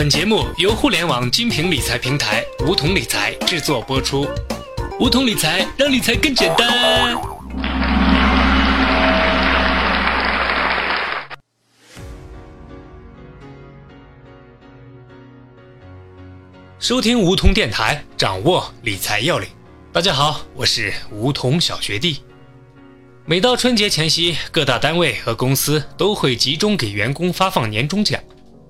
本节目由互联网金平理财平台梧桐理财制作播出。梧桐理财让理财更简单。收听梧桐电台，掌握理财要领。大家好，我是梧桐小学弟。每到春节前夕，各大单位和公司都会集中给员工发放年终奖。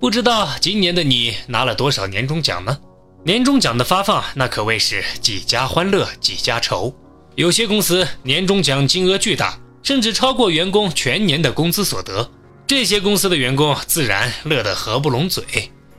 不知道今年的你拿了多少年终奖呢？年终奖的发放，那可谓是几家欢乐几家愁。有些公司年终奖金额巨大，甚至超过员工全年的工资所得，这些公司的员工自然乐得合不拢嘴。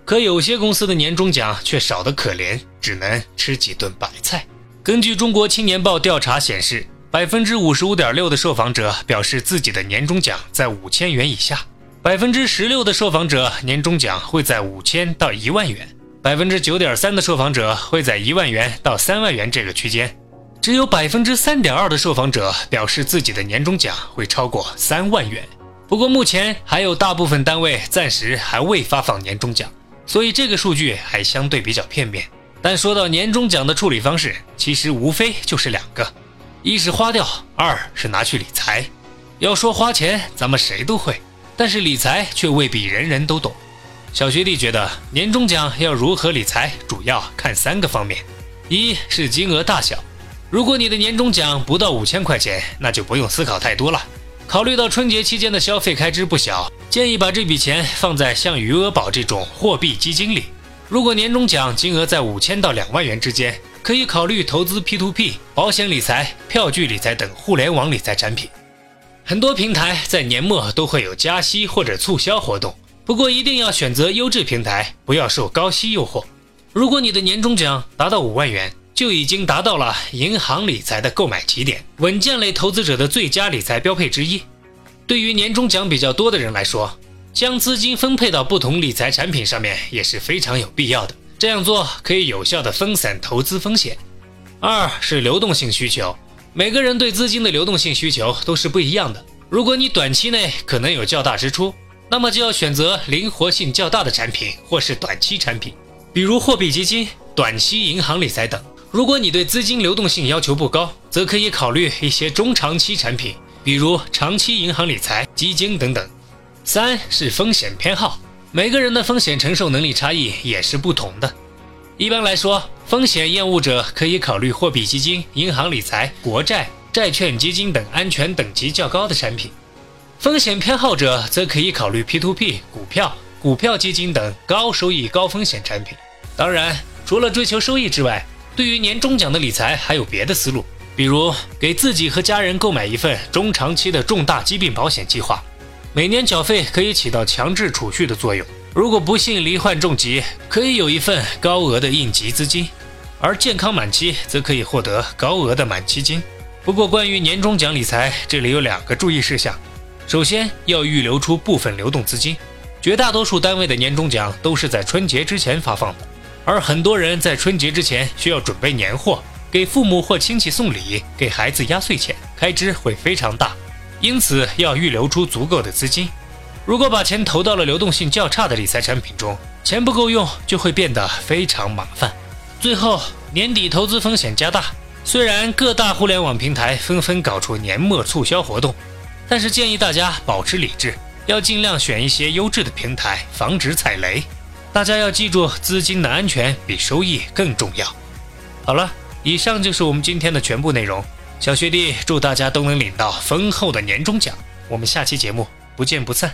可有些公司的年终奖却少得可怜，只能吃几顿白菜。根据中国青年报调查显示，百分之五十五点六的受访者表示自己的年终奖在五千元以下。百分之十六的受访者年终奖会在五千到一万元，百分之九点三的受访者会在一万元到三万元这个区间，只有百分之三点二的受访者表示自己的年终奖会超过三万元。不过目前还有大部分单位暂时还未发放年终奖，所以这个数据还相对比较片面。但说到年终奖的处理方式，其实无非就是两个：一是花掉，二是拿去理财。要说花钱，咱们谁都会。但是理财却未必人人都懂。小学弟觉得年终奖要如何理财，主要看三个方面：一是金额大小，如果你的年终奖不到五千块钱，那就不用思考太多了。考虑到春节期间的消费开支不小，建议把这笔钱放在像余额宝这种货币基金里。如果年终奖金额在五千到两万元之间，可以考虑投资 P2P、保险理财、票据理财等互联网理财产品。很多平台在年末都会有加息或者促销活动，不过一定要选择优质平台，不要受高息诱惑。如果你的年终奖达到五万元，就已经达到了银行理财的购买起点，稳健类投资者的最佳理财标配之一。对于年终奖比较多的人来说，将资金分配到不同理财产品上面也是非常有必要的。这样做可以有效的分散投资风险。二是流动性需求。每个人对资金的流动性需求都是不一样的。如果你短期内可能有较大支出，那么就要选择灵活性较大的产品或是短期产品，比如货币基金、短期银行理财等。如果你对资金流动性要求不高，则可以考虑一些中长期产品，比如长期银行理财、基金等等。三是风险偏好，每个人的风险承受能力差异也是不同的。一般来说，风险厌恶者可以考虑货币基金、银行理财、国债、债券基金等安全等级较高的产品；风险偏好者则可以考虑 P2P、股票、股票基金等高收益高风险产品。当然，除了追求收益之外，对于年终奖的理财还有别的思路，比如给自己和家人购买一份中长期的重大疾病保险计划，每年缴费可以起到强制储蓄的作用。如果不幸罹患重疾，可以有一份高额的应急资金；而健康满期则可以获得高额的满期金。不过，关于年终奖理财，这里有两个注意事项：首先，要预留出部分流动资金。绝大多数单位的年终奖都是在春节之前发放的，而很多人在春节之前需要准备年货，给父母或亲戚送礼，给孩子压岁钱，开支会非常大，因此要预留出足够的资金。如果把钱投到了流动性较差的理财产品中，钱不够用就会变得非常麻烦。最后，年底投资风险加大。虽然各大互联网平台纷纷搞出年末促销活动，但是建议大家保持理智，要尽量选一些优质的平台，防止踩雷。大家要记住，资金的安全比收益更重要。好了，以上就是我们今天的全部内容。小学弟祝大家都能领到丰厚的年终奖。我们下期节目不见不散。